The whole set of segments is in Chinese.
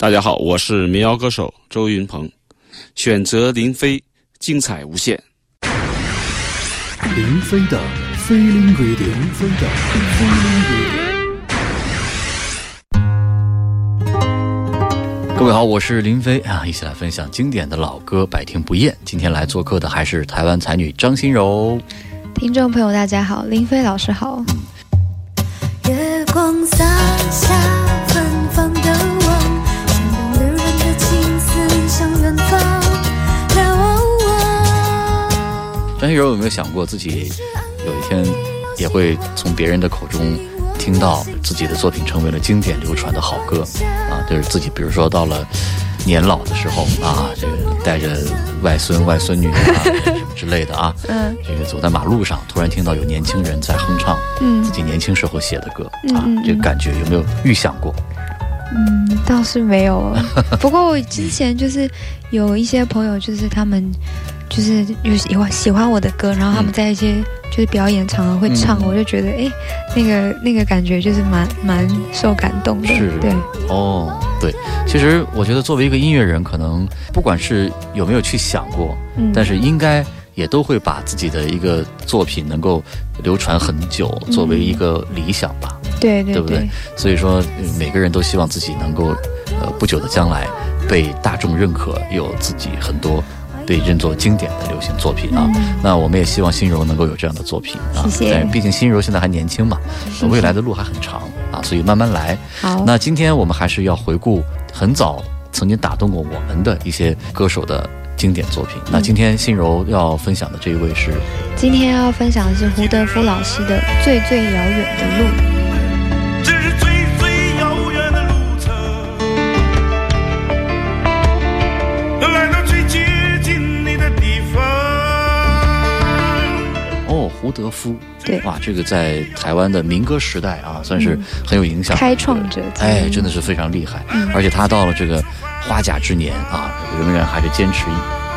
大家好，我是民谣歌手周云鹏，选择林飞，精彩无限。林飞的飞林飞的飞林 radio。各位好，我是林飞啊，一起来分享经典的老歌，百听不厌。今天来做客的还是台湾才女张心柔。听众朋友，大家好，林飞老师好。月张学友有没有想过自己有一天也会从别人的口中听到自己的作品成为了经典流传的好歌啊？就是自己，比如说到了年老的时候啊，这个带着外孙外孙女啊什么 之类的啊，嗯，这个走在马路上，突然听到有年轻人在哼唱自己年轻时候写的歌啊，这个感觉有没有预想过？嗯，倒是没有。不过我之前就是有一些朋友，就是他们。就是有喜欢喜欢我的歌，然后他们在一些就是表演场合会唱，我就觉得哎，那个那个感觉就是蛮蛮受感动的。是，对，哦，对。其实我觉得作为一个音乐人，可能不管是有没有去想过，但是应该也都会把自己的一个作品能够流传很久作为一个理想吧。对对，对不对？所以说每个人都希望自己能够呃不久的将来被大众认可，有自己很多。被认作经典的流行作品啊，那我们也希望心柔能够有这样的作品啊。谢谢。毕竟心柔现在还年轻嘛，未来的路还很长啊，所以慢慢来。好。那今天我们还是要回顾很早曾经打动过我们的一些歌手的经典作品。那今天心柔要分享的这一位是？今天要分享的是胡德夫老师的《最最遥远的路》。胡德夫，对，哇，这个在台湾的民歌时代啊，算是很有影响，开创者，哎，真的是非常厉害。而且他到了这个花甲之年啊，仍然还是坚持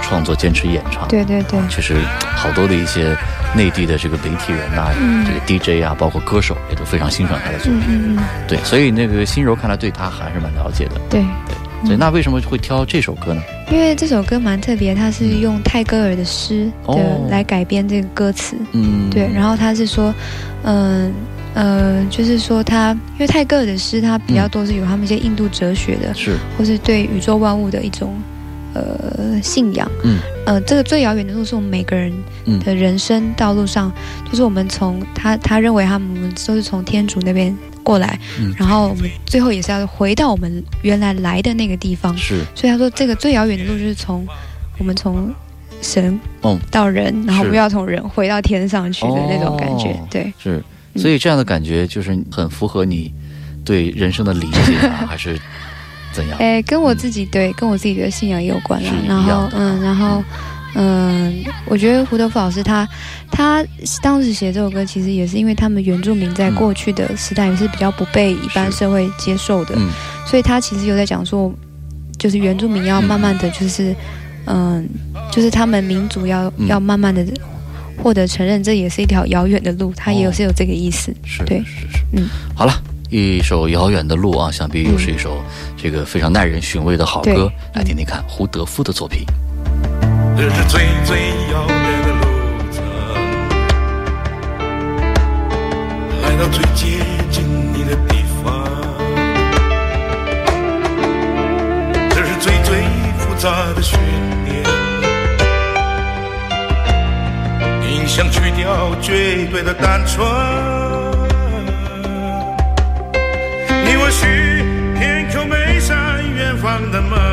创作，坚持演唱。对对对，确实好多的一些内地的这个媒体人呐，这个 DJ 啊，包括歌手也都非常欣赏他的作品。对，所以那个心柔看来对他还是蛮了解的。对对。所以那为什么会挑这首歌呢？因为这首歌蛮特别，它是用泰戈尔的诗的来改编这个歌词。嗯，对。然后他是说，嗯呃，就是说他，因为泰戈尔的诗，他比较多是有他们一些印度哲学的，是，或是对宇宙万物的一种呃信仰。嗯，呃，这个最遥远的路是我们每个人的人生道路上，就是我们从他他认为他们都是从天主那边。过来，然后我们最后也是要回到我们原来来的那个地方。是，所以他说这个最遥远的路就是从我们从神到人，然后不要从人回到天上去的那种感觉。对，是，所以这样的感觉就是很符合你对人生的理解啊，还是怎样？哎，跟我自己对，跟我自己的信仰也有关啦。然后，嗯，然后。嗯，我觉得胡德夫老师他他当时写这首歌，其实也是因为他们原住民在过去的时代也是比较不被一般社会接受的，所以他其实有在讲说，就是原住民要慢慢的就是，嗯，就是他们民族要要慢慢的获得承认，这也是一条遥远的路，他也有是有这个意思，是对，是是，嗯，好了，一首遥远的路啊，想必又是一首这个非常耐人寻味的好歌，来听听看胡德夫的作品。这是最最遥远的路程，来到最接近你的地方。这是最最复杂的去掉绝对的单纯。你或许偏叩每扇远方的门。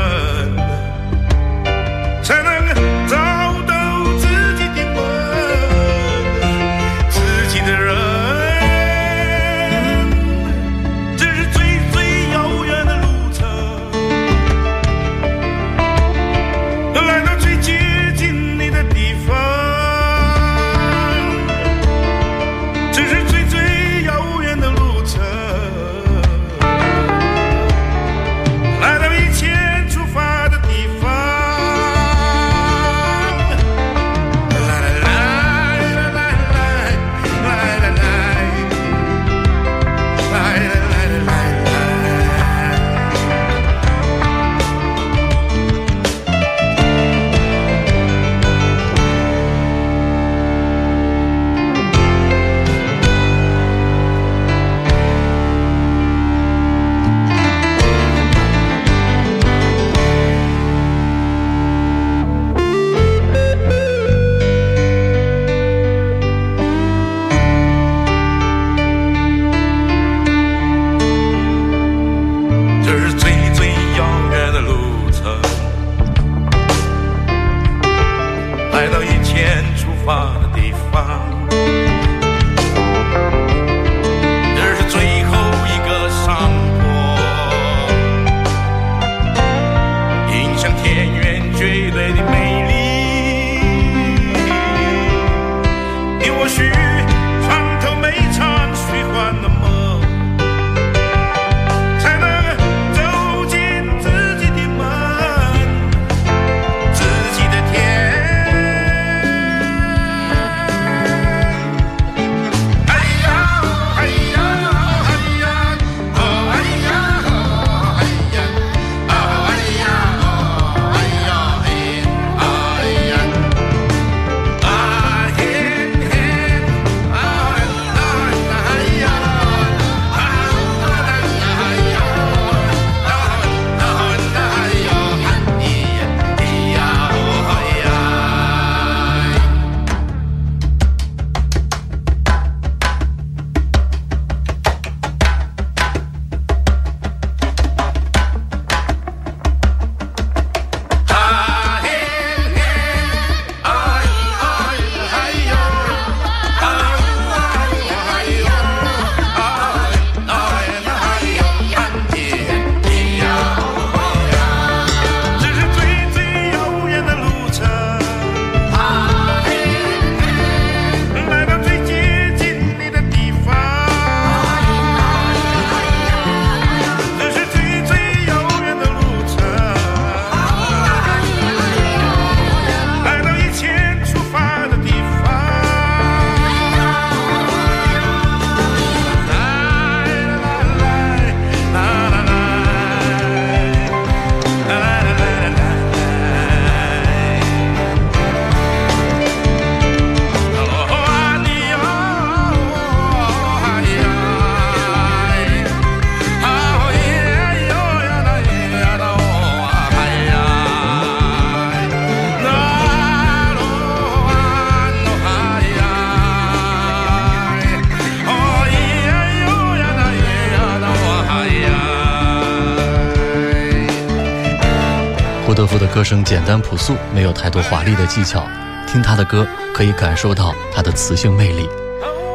声简单朴素，没有太多华丽的技巧。听他的歌，可以感受到他的磁性魅力，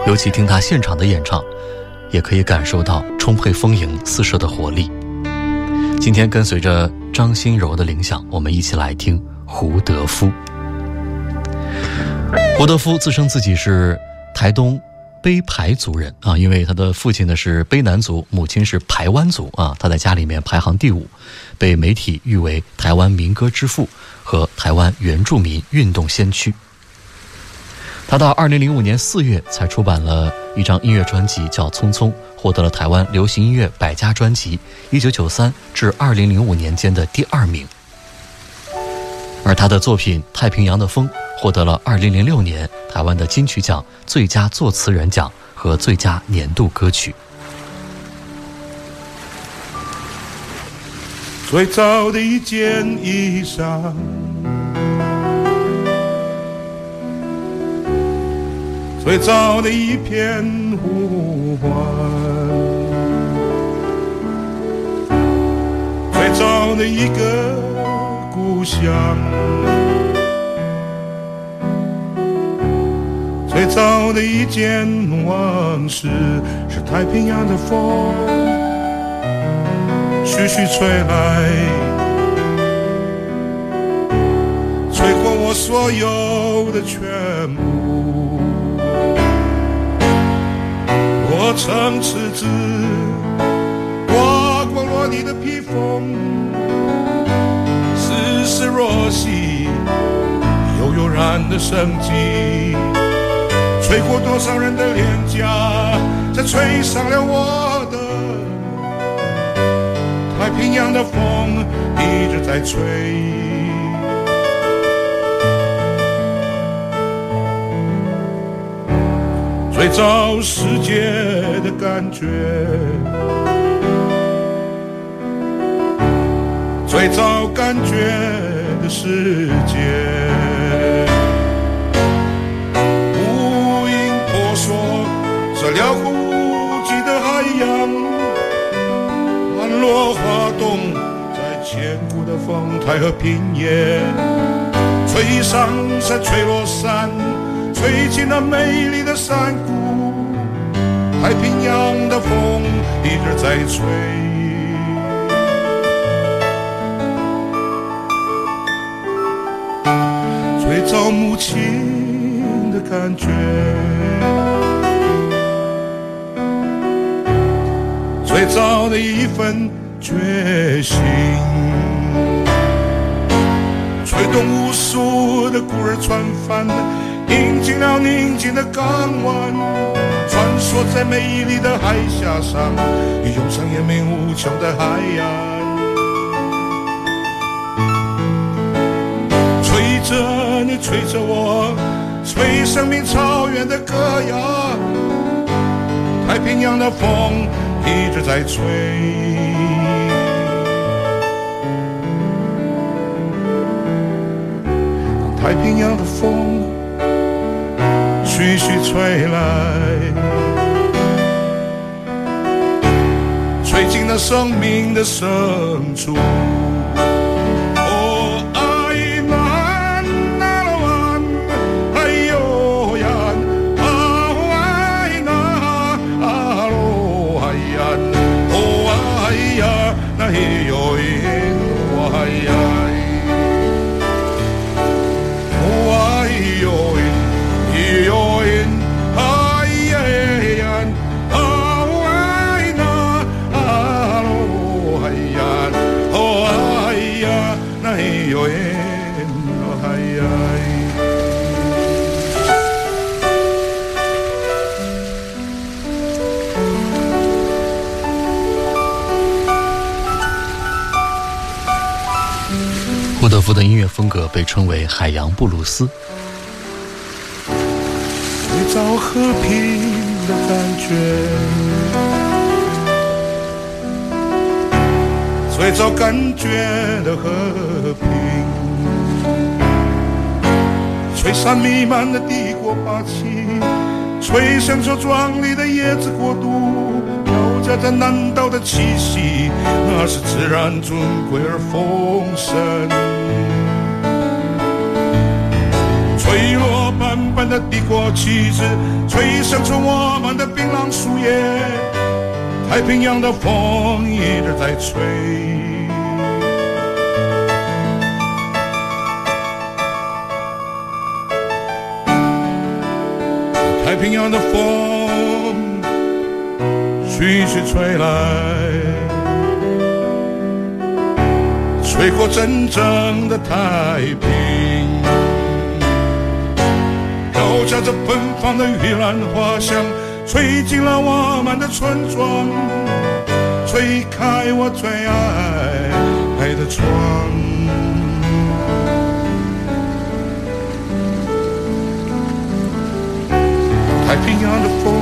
尤其听他现场的演唱，也可以感受到充沛丰盈、四射的活力。今天跟随着张欣柔的铃响，我们一起来听胡德夫。胡德夫自称自己是台东。卑排族人啊，因为他的父亲呢是卑南族，母亲是排湾族啊，他在家里面排行第五，被媒体誉为台湾民歌之父和台湾原住民运动先驱。他到二零零五年四月才出版了一张音乐专辑，叫《匆匆》，获得了台湾流行音乐百家专辑一九九三至二零零五年间的第二名。而他的作品《太平洋的风》。获得了二零零六年台湾的金曲奖最佳作词人奖和最佳年度歌曲。最早的一件衣裳，最早的一片呼唤，最早的一个故乡。最早的一件往事，是太平洋的风，徐徐吹来，吹过我所有的全部。我曾赤子刮过落你的披风，丝丝若细，悠悠然的生机。吹过多少人的脸颊，才吹上了我的。太平洋的风一直在吹。最早世界的感觉，在找感觉的世界。无因婆娑这辽阔无际的海洋，万落花动在千古的风台和平野，吹上山，吹落山，吹进那美丽的山谷。太平洋的风一直在吹，找母亲的感觉。最早的一份决心，吹动无数的孤儿船帆，引进了宁静的港湾，穿梭在美丽的海峡上，涌上延绵无穷的海洋。着你，吹着我，吹生命草原的歌谣，太平洋的风。一直在吹，太平洋的风徐徐吹来，吹进了生命的深处。福的音乐风格被称为海洋布鲁斯。最早和平的感觉，最早感觉的和平，吹散弥漫的帝国霸气，吹响这壮丽的椰子国度，夹着南岛的气息，那是自然尊贵而丰盛。吹落斑斑的帝国旗帜，吹响出我们的槟榔树叶，太平洋的风一直在吹。太平洋的风徐徐吹来，吹过真正的太平，飘下着芬芳的玉兰花香，吹进了我们的村庄，吹开我最爱爱的窗。太平洋的风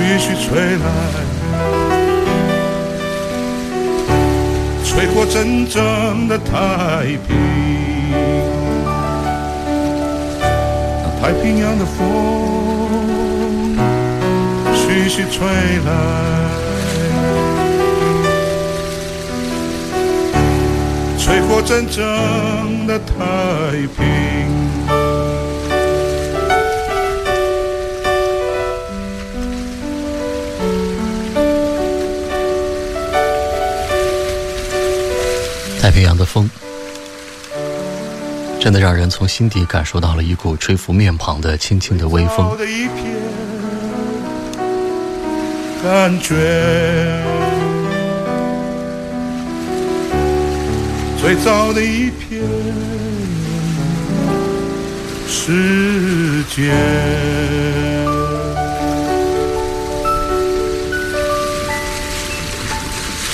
徐徐吹来，吹过真正的太平。太平洋的风徐徐吹来，吹过真正的太平。太平洋的风，真的让人从心底感受到了一股吹拂面庞的轻轻的微风。的一片感觉，最早的一片世界。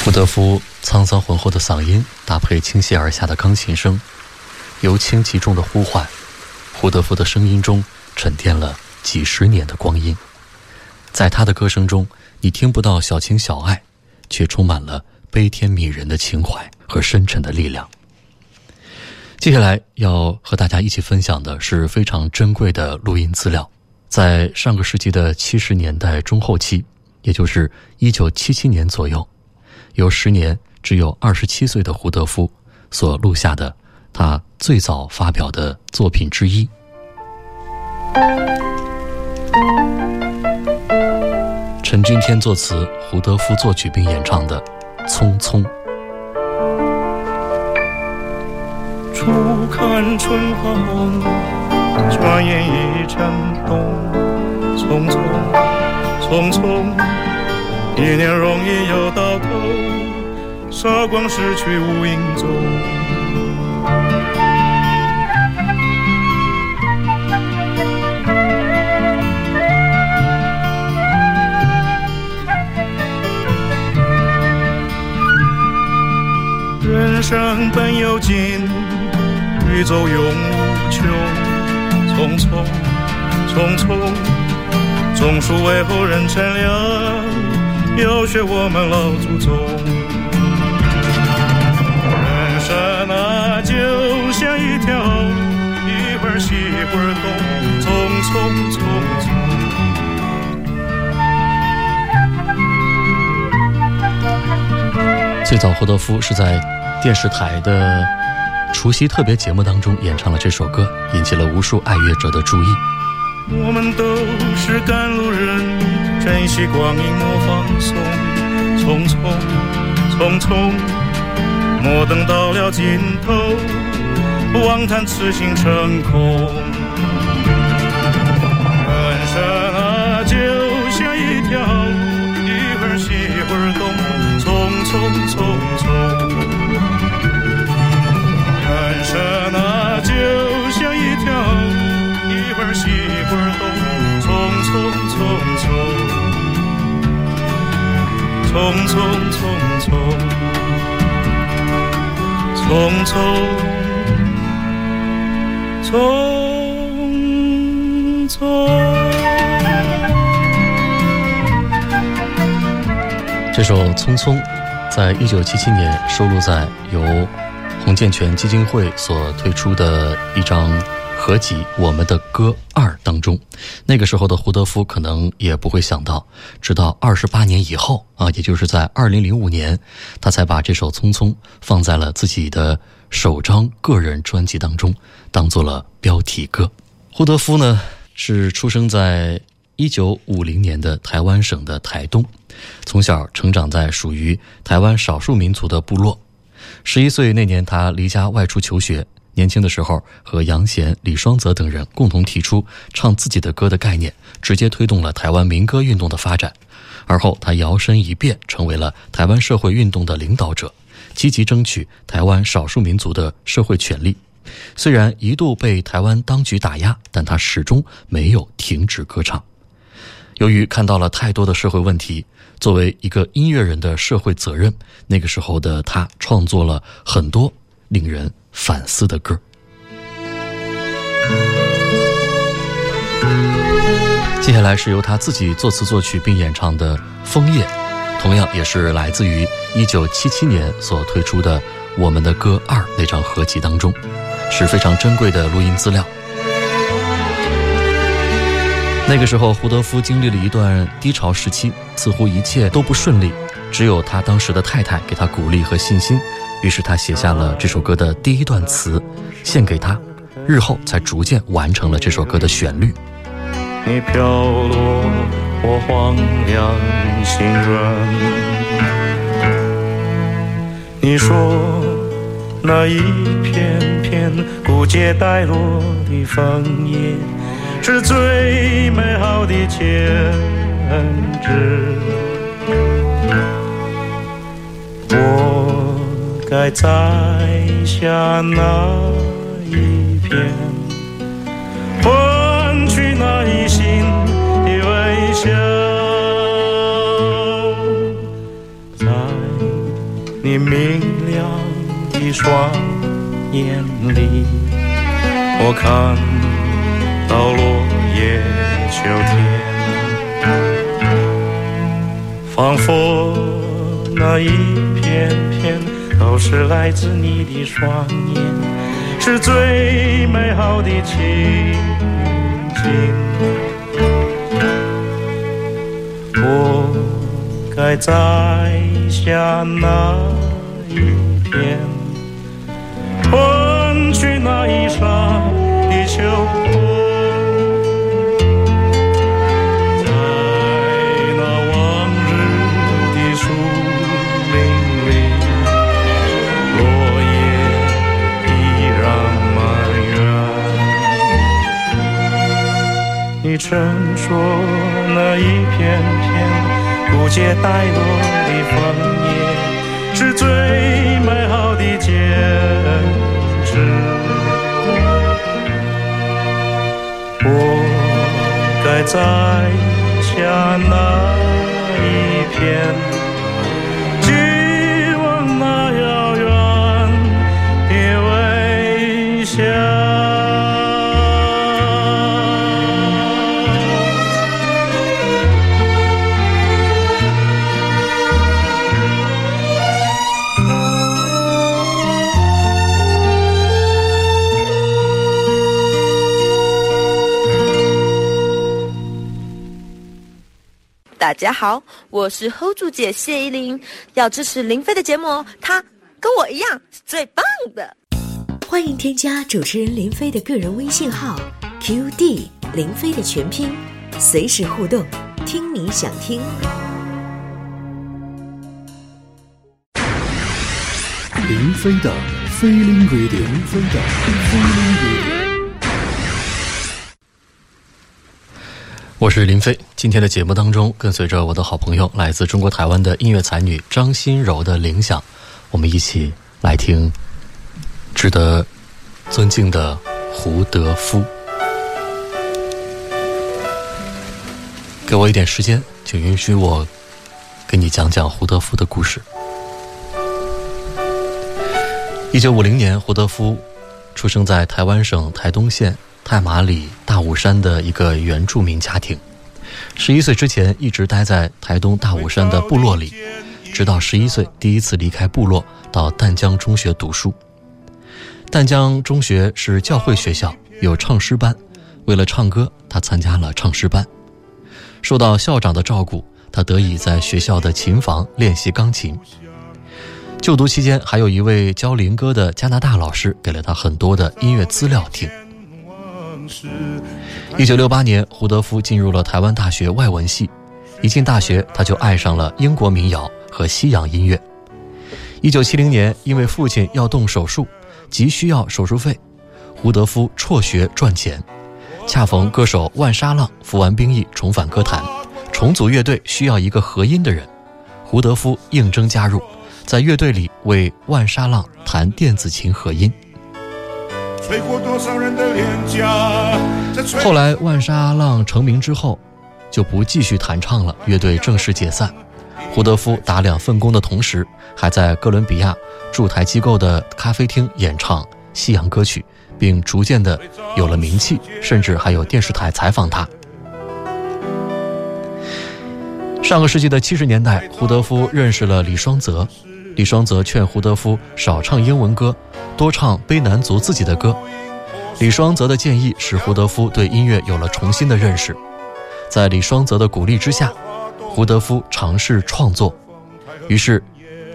胡德夫沧桑浑厚的嗓音，搭配倾泻而下的钢琴声，由轻及重的呼唤，胡德夫的声音中沉淀了几十年的光阴。在他的歌声中，你听不到小情小爱，却充满了悲天悯人的情怀和深沉的力量。接下来要和大家一起分享的是非常珍贵的录音资料，在上个世纪的七十年代中后期，也就是一九七七年左右。由时年只有二十七岁的胡德夫所录下的他最早发表的作品之一。陈君天作词，胡德夫作曲并演唱的《匆匆》。初看春花红，转眼已成冬。匆匆，匆匆。一年容易又到头，韶光逝去无影踪。人生本有尽，宇宙永无穷。匆匆，匆匆，种树为后人乘凉。要学我们老祖宗，一条一会儿西一会儿东，匆匆匆匆。最早，霍德夫是在电视台的除夕特别节目当中演唱了这首歌，引起了无数爱乐者的注意。我们都是赶路人。珍惜光阴莫放松，匆匆匆匆，莫等到了尽头，妄谈此行成空。人生啊，就像一条一会儿西一会儿东，匆匆匆匆。人生啊，就像一条一会儿西一会儿东，匆匆匆匆。匆匆匆匆，匆匆匆匆。这首《匆匆》在一九七七年收录在由洪建全基金会所推出的一张合集《我们的歌二》当中。那个时候的胡德夫可能也不会想到，直到二十八年以后啊，也就是在二零零五年，他才把这首《匆匆》放在了自己的首张个人专辑当中，当做了标题歌。胡德夫呢，是出生在一九五零年的台湾省的台东，从小成长在属于台湾少数民族的部落。十一岁那年，他离家外出求学。年轻的时候，和杨贤、李双泽等人共同提出唱自己的歌的概念，直接推动了台湾民歌运动的发展。而后，他摇身一变，成为了台湾社会运动的领导者，积极争取台湾少数民族的社会权利。虽然一度被台湾当局打压，但他始终没有停止歌唱。由于看到了太多的社会问题，作为一个音乐人的社会责任，那个时候的他创作了很多令人反思的歌。接下来是由他自己作词作曲并演唱的《枫叶》，同样也是来自于1977年所推出的《我们的歌二》那张合集当中，是非常珍贵的录音资料。那个时候，胡德夫经历了一段低潮时期，似乎一切都不顺利。只有他当时的太太给他鼓励和信心，于是他写下了这首歌的第一段词，献给他。日后才逐渐完成了这首歌的旋律。你飘落我荒凉心软，你说那一片片孤寂带落的枫叶。是最美好的牵制。我该摘下哪一片，换取那一心的微笑？在你明的双眼里，我看。到落叶秋天，仿佛那一片片都是来自你的双眼，是最美好的情景。我该摘下哪一片，去那一刹的秋风，在那往日的树林里，落叶依然满园。你曾说那一片片不解带落的枫叶，是最美好的坚持。在家那一片。大家好，我是 Hold 住姐谢依霖，要支持林飞的节目哦，她跟我一样是最棒的。欢迎添加主持人林飞的个人微信号 QD 林飞的全拼，随时互动，听你想听。林飞的飞林 radio，林飞的飞林 radio。我是林飞，今天的节目当中，跟随着我的好朋友，来自中国台湾的音乐才女张欣柔的铃响，我们一起来听值得尊敬的胡德夫。给我一点时间，请允许我给你讲讲胡德夫的故事。一九五零年，胡德夫出生在台湾省台东县。泰马里大武山的一个原住民家庭，十一岁之前一直待在台东大武山的部落里，直到十一岁第一次离开部落到淡江中学读书。淡江中学是教会学校，有唱诗班，为了唱歌，他参加了唱诗班。受到校长的照顾，他得以在学校的琴房练习钢琴。就读期间，还有一位教灵歌的加拿大老师给了他很多的音乐资料听。一九六八年，胡德夫进入了台湾大学外文系。一进大学，他就爱上了英国民谣和西洋音乐。一九七零年，因为父亲要动手术，急需要手术费，胡德夫辍学赚钱。恰逢歌手万沙浪服完兵役重返歌坛，重组乐队需要一个和音的人，胡德夫应征加入，在乐队里为万沙浪弹电子琴和音。吹过多少人的脸颊后来万沙浪成名之后，就不继续弹唱了，乐队正式解散。胡德夫打两份工的同时，还在哥伦比亚驻台机构的咖啡厅演唱西洋歌曲，并逐渐的有了名气，甚至还有电视台采访他。上个世纪的七十年代，胡德夫认识了李双泽。李双泽劝胡德夫少唱英文歌，多唱卑南族自己的歌。李双泽的建议使胡德夫对音乐有了重新的认识。在李双泽的鼓励之下，胡德夫尝试创作，于是，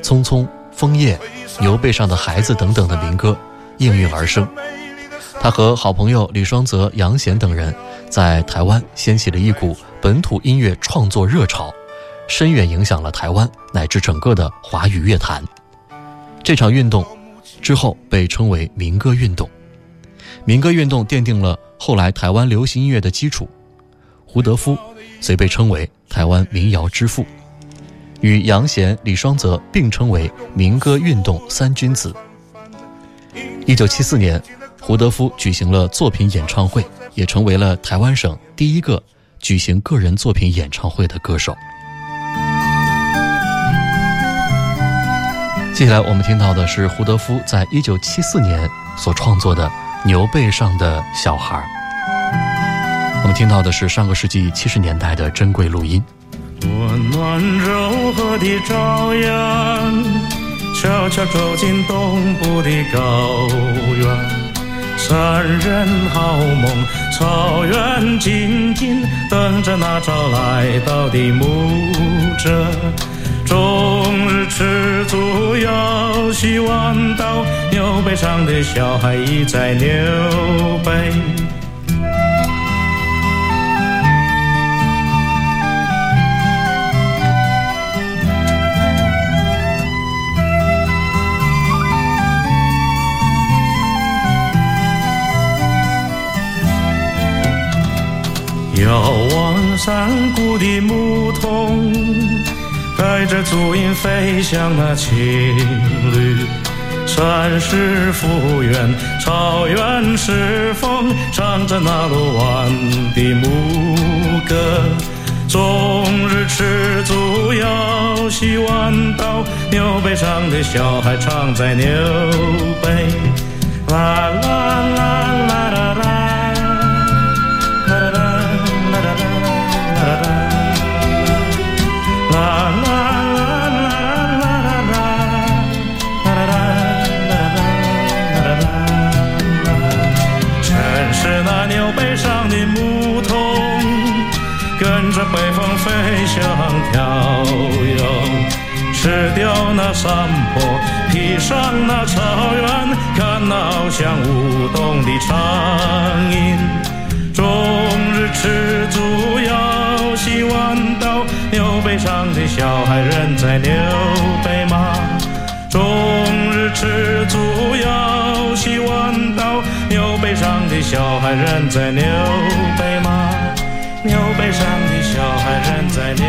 《匆匆》《枫叶》《牛背上的孩子》等等的民歌应运而生。他和好朋友李双泽、杨贤等人在台湾掀起了一股本土音乐创作热潮。深远影响了台湾乃至整个的华语乐坛。这场运动之后被称为民歌运动。民歌运动奠定了后来台湾流行音乐的基础。胡德夫虽被称为台湾民谣之父，与杨贤、李双泽并称为民歌运动三君子。一九七四年，胡德夫举行了作品演唱会，也成为了台湾省第一个举行个人作品演唱会的歌手。接下来我们听到的是胡德夫在一九七四年所创作的《牛背上的小孩》。我们听到的是上个世纪七十年代的珍贵录音。温暖柔和的朝阳，悄悄走进东部的高原。山人好梦，草原静静等着那朝来到的牧者。终日吃足，要洗碗刀，牛背上的小孩倚在牛背。遥望山谷的牧童。带着足音飞向那青绿山石复原，草原是风，唱着那鲁湾的牧歌。终日吃足要洗碗刀，牛背上的小孩唱在牛背。啦啦啦北风飞翔跳跃，吃掉那山坡，披上那草原，看那翱翔舞动的苍鹰。终日吃足要洗碗刀，牛背上的小孩仍在牛背马。终日吃足要洗碗刀，牛背上的小孩仍在牛背马。牛背上的小孩仍在流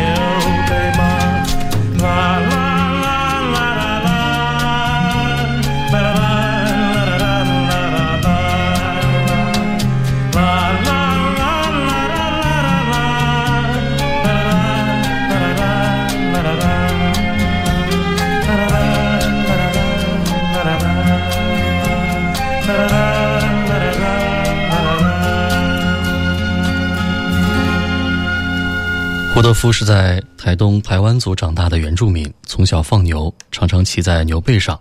胡德夫是在台东台湾族长大的原住民，从小放牛，常常骑在牛背上，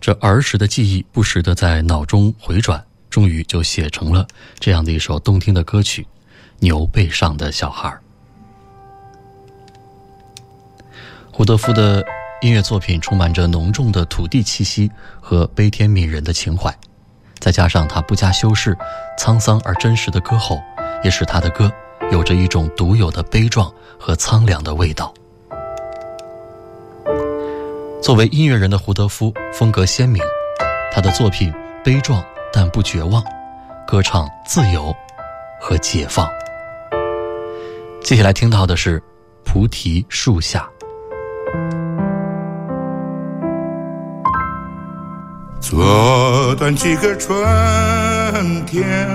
这儿时的记忆不时地在脑中回转，终于就写成了这样的一首动听的歌曲《牛背上的小孩》。胡德夫的音乐作品充满着浓重的土地气息和悲天悯人的情怀，再加上他不加修饰、沧桑而真实的歌喉，也使他的歌有着一种独有的悲壮和苍凉的味道。作为音乐人的胡德夫风格鲜明，他的作品悲壮但不绝望，歌唱自由和解放。接下来听到的是《菩提树下》。做断几个春天，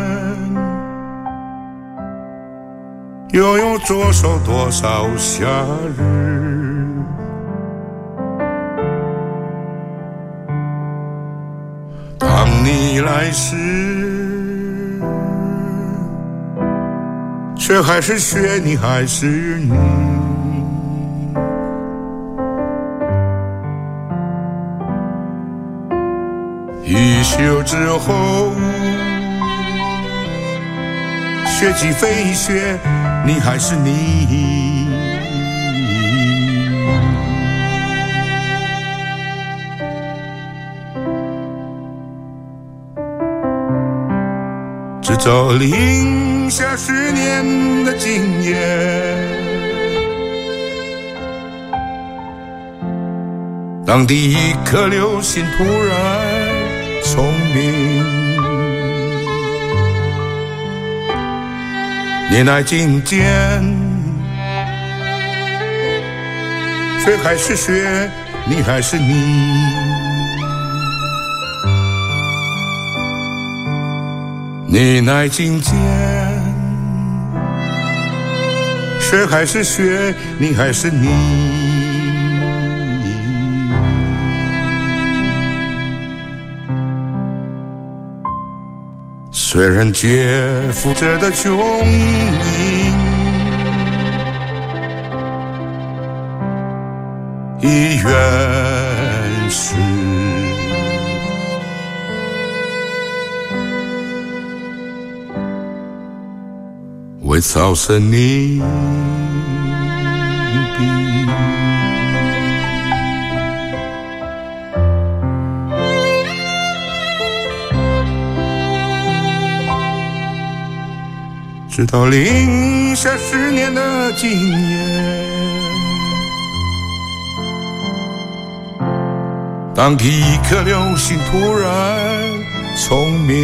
又有多少多少夏日？当你来时，却还是雪，你还是你。一宿之后，雪积飞雪，你还是你。直到零下十年的经验，当第一颗流星突然。聪明，你乃金坚，雪还是雪，你还是你。你乃金坚，雪还是雪，你还是你。虽然肩负着的穷音已远逝，为草生你。直到零下十年的今夜，当第一颗流星突然聪明，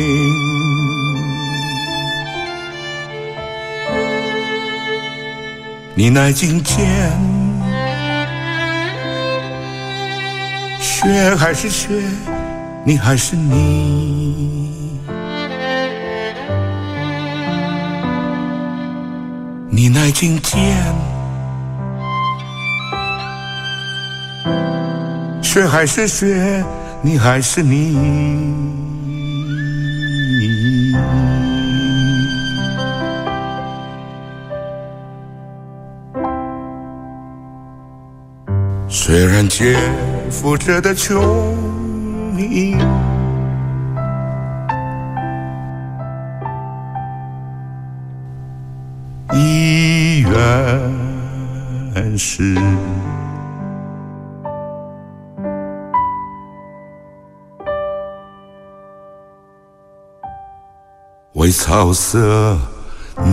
你乃今天，雪还是雪，你还是你。你乃今天，雪还是雪，你还是你。虽然肩负着的穷音。但是，为草色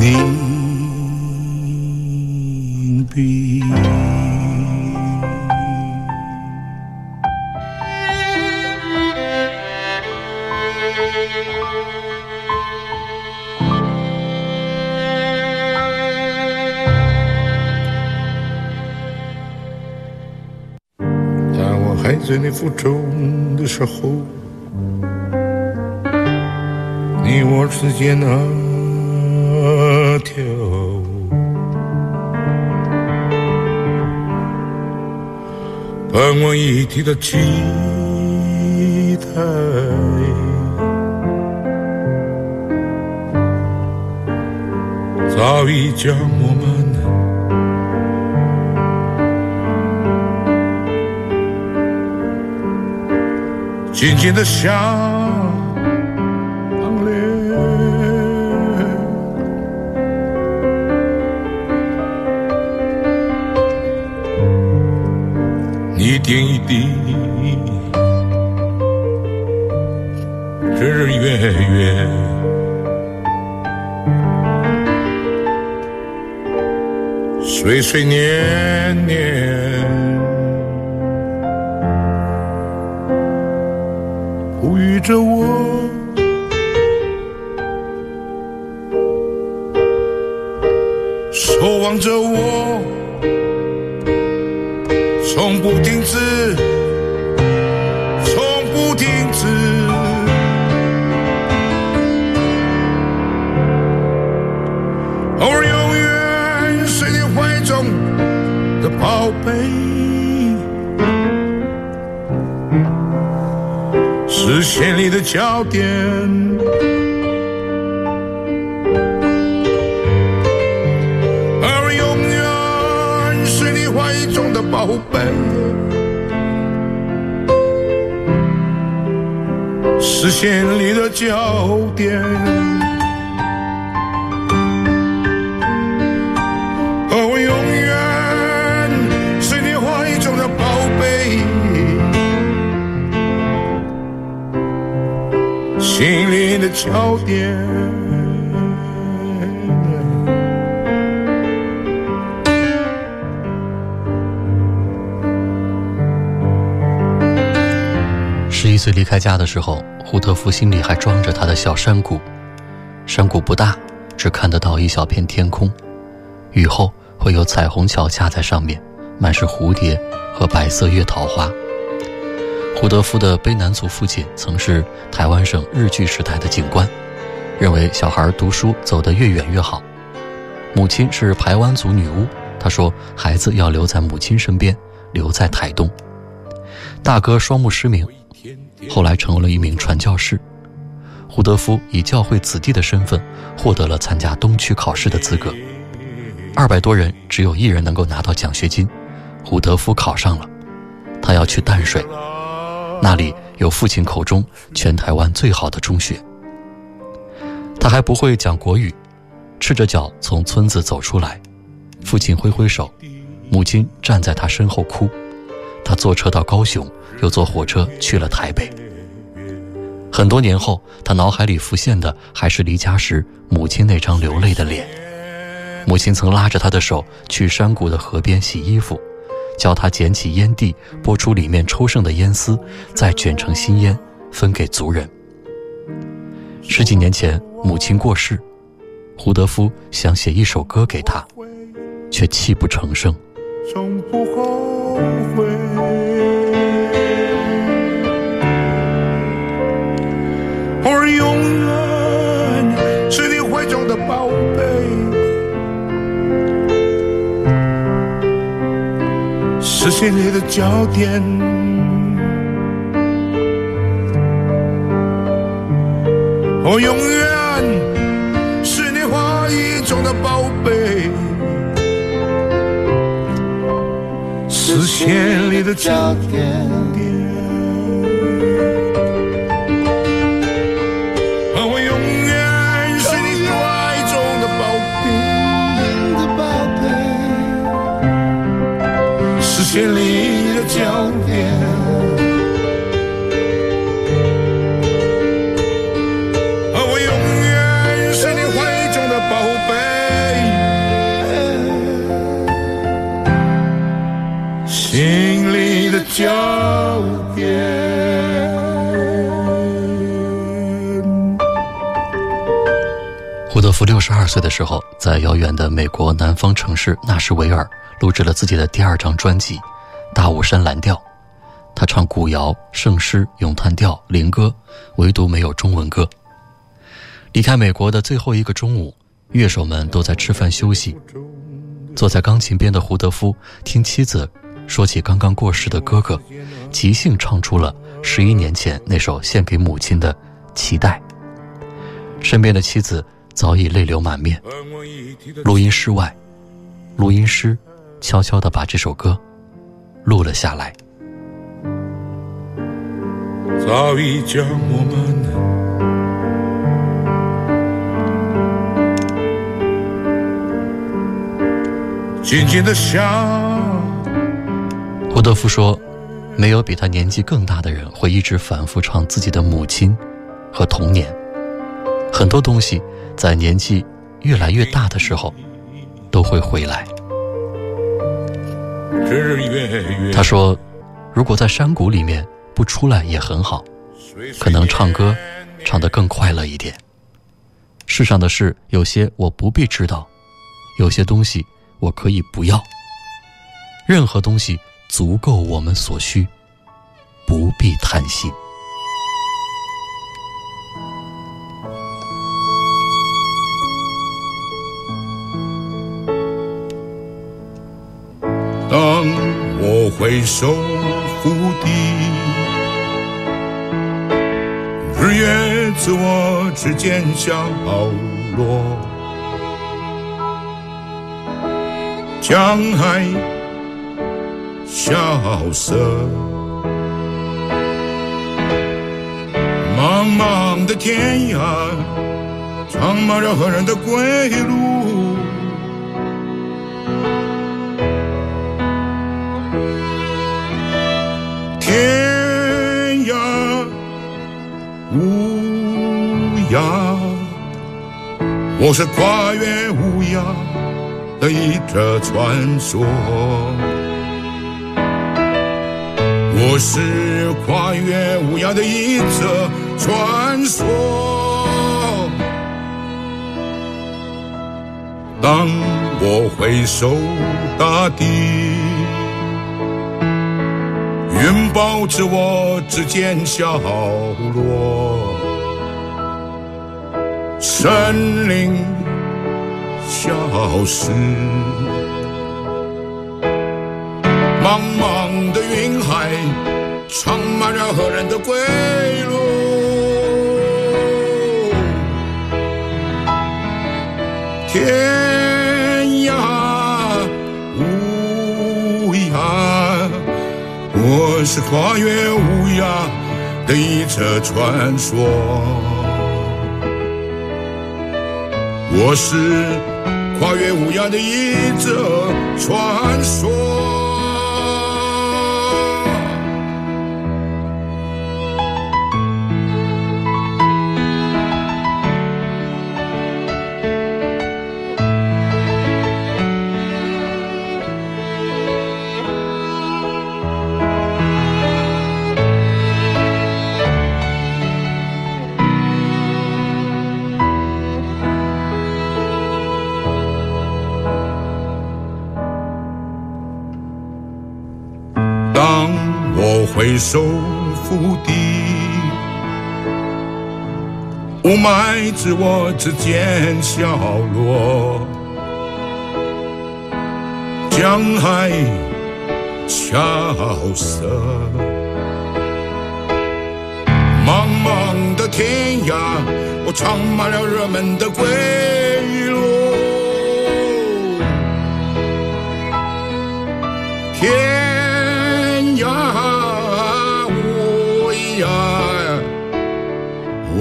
凝碧。还在你负重的时候，你我之间那条伴我一体的期待，早已将静静的想，一点一滴。日日月月。岁岁年年。哺育着我。守望着我，从不停止，视线里的焦点。而永远是你怀中的宝贝，视线里的焦点。心里的焦点。十一岁离开家的时候，胡德夫心里还装着他的小山谷。山谷不大，只看得到一小片天空，雨后会有彩虹桥架在上面，满是蝴蝶和白色月桃花。胡德夫的卑南族父亲曾是台湾省日据时代的警官，认为小孩读书走得越远越好。母亲是排湾族女巫，她说孩子要留在母亲身边，留在台东。大哥双目失明，后来成为了一名传教士。胡德夫以教会子弟的身份获得了参加东区考试的资格。二百多人只有一人能够拿到奖学金，胡德夫考上了。他要去淡水，那里有父亲口中全台湾最好的中学。他还不会讲国语，赤着脚从村子走出来，父亲挥挥手，母亲站在他身后哭。他坐车到高雄，又坐火车去了台北。很多年后，他脑海里浮现的还是离家时母亲那张流泪的脸。母亲曾拉着他的手去山谷的河边洗衣服，教他捡起烟蒂，拨出里面抽剩的烟丝，再卷成新烟分给族人。十几年前，母亲过世，胡德夫想写一首歌给她，却泣不成声。从不后悔。而永远是你怀中的宝贝，视线里的焦点。我永远是你怀中的宝贝。视线里的焦点。里的焦点。胡德夫六十二岁的时候，在遥远的美国南方城市纳什维尔录制了自己的第二张专辑《大武山蓝调》。他唱古谣、圣诗、咏叹调、灵歌，唯独没有中文歌。离开美国的最后一个中午，乐手们都在吃饭休息。坐在钢琴边的胡德夫听妻子说起刚刚过世的哥哥，即兴唱出了十一年前那首献给母亲的《期待》。身边的妻子早已泪流满面。录音室外，录音师悄悄地把这首歌录了下来。早已将我们紧紧的相德夫说：“没有比他年纪更大的人会一直反复唱自己的母亲和童年。很多东西在年纪越来越大的时候都会回来。他说：“如果在山谷里面不出来也很好，可能唱歌唱得更快乐一点。世上的事有些我不必知道，有些东西我可以不要。任何东西足够我们所需，不必贪心。”当我回首覆地，日月自我之间消落，江海萧瑟，茫茫的天涯，长满了何人的归路。天涯无涯，我是跨越无涯的一则传说。我是跨越无涯的一则传说。当我回首大地。云抱着我指尖消落，森林消失，茫茫的云海充满了何人的归路？天涯无涯。我是跨越无涯的一则传说，我是跨越无涯的一则传说。回首覆地，雾霾自我之间消落，江海萧瑟，茫茫的天涯，我唱满了人们的归路。天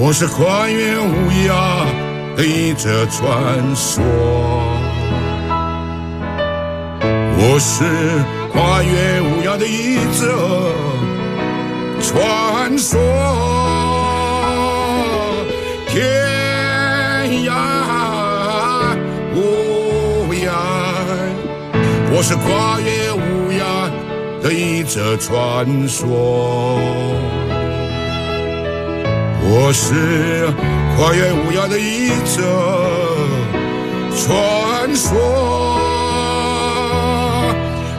我是跨越无涯的一则传说。我是跨越无涯的一则传说。天涯无涯。我是跨越无涯的一则传说，我是跨越无涯的一则传说。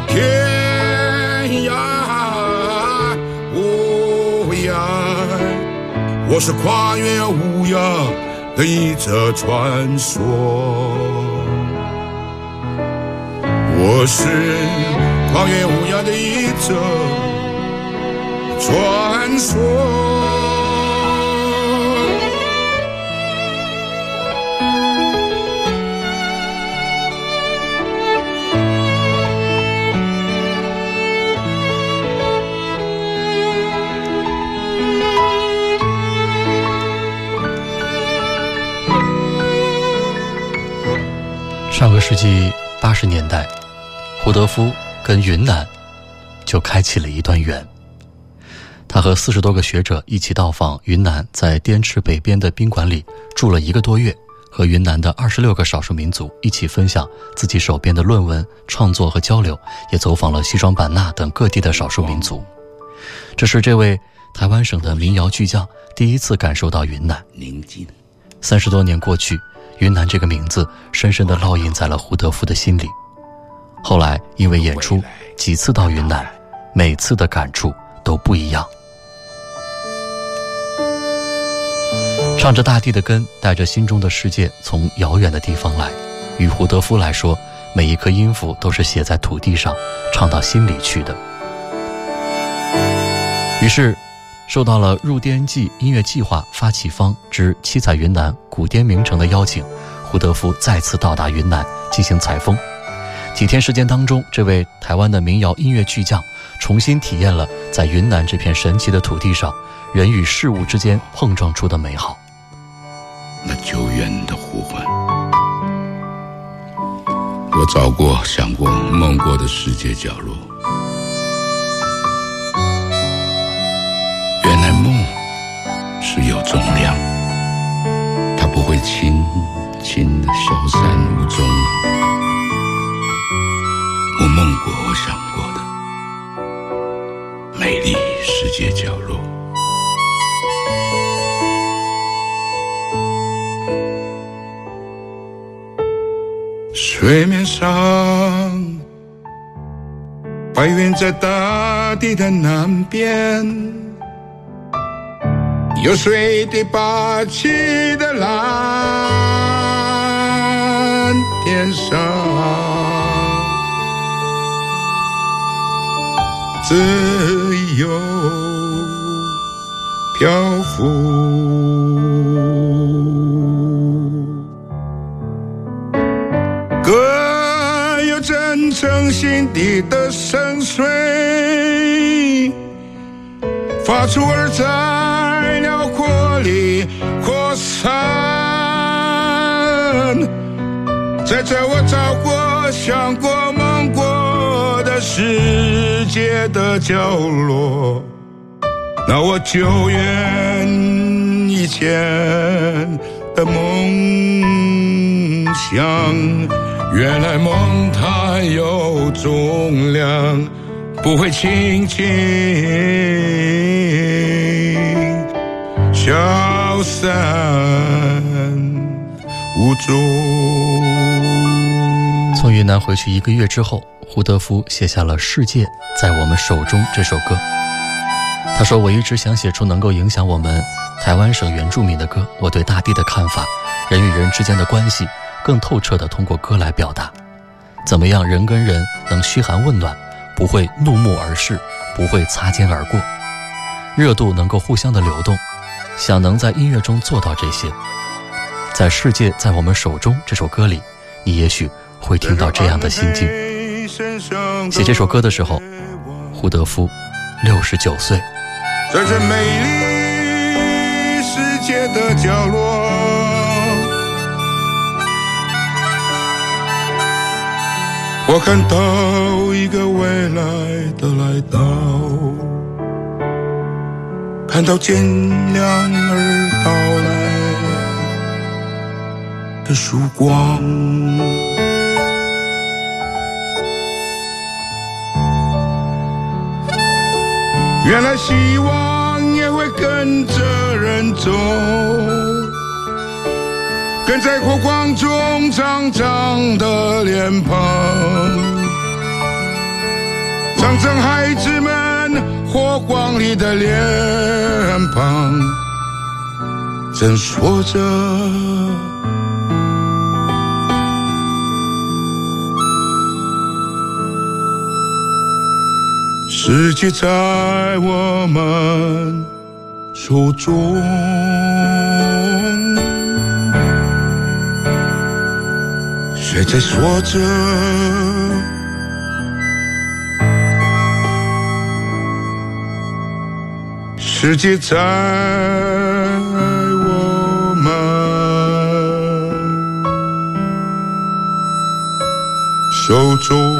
天涯无涯，我是跨越无涯的一则传说。我是跨越无涯的一则传说。上个世纪八十年代，胡德夫跟云南就开启了一段缘。他和四十多个学者一起到访云南，在滇池北边的宾馆里住了一个多月，和云南的二十六个少数民族一起分享自己手边的论文创作和交流，也走访了西双版纳等各地的少数民族。这是这位台湾省的民谣巨匠第一次感受到云南宁静。三十多年过去，云南这个名字深深地烙印在了胡德夫的心里。后来因为演出，几次到云南，每次的感触都不一样。唱着大地的根，带着心中的世界，从遥远的地方来。与胡德夫来说，每一颗音符都是写在土地上，唱到心里去的。于是，受到了入滇记音乐计划发起方之七彩云南古滇名城的邀请，胡德夫再次到达云南进行采风。几天时间当中，这位台湾的民谣音乐巨匠重新体验了在云南这片神奇的土地上，人与事物之间碰撞出的美好。那久远的呼唤，我找过、想过、梦过的世界角落。轻轻的消散无踪。我梦过，我想过的美丽世界角落。水面上，白云在大地的南边，有水的霸气的蓝天上，自由漂浮。歌有真诚心底的深邃，发出而在扩散。在这我找过、想过、梦过的世界的角落，那我久远以前的梦想。原来梦它有重量，不会轻轻想消散。从云南回去一个月之后，胡德夫写下了《世界在我们手中》这首歌。他说：“我一直想写出能够影响我们台湾省原住民的歌，我对大地的看法，人与人之间的关系。”更透彻地通过歌来表达，怎么样人跟人能嘘寒问暖，不会怒目而视，不会擦肩而过，热度能够互相的流动。想能在音乐中做到这些，在《世界在我们手中》这首歌里，你也许会听到这样的心境。写这首歌的时候，胡德夫六十九岁。在这美丽世界的角落。我看到一个未来的来到，看到渐亮而到来的曙光。原来希望也会跟着人走。跟在火光中长长的脸庞，长成孩子们火光里的脸庞，正说着世界在我们手中。谁在说着，世界在我们手中。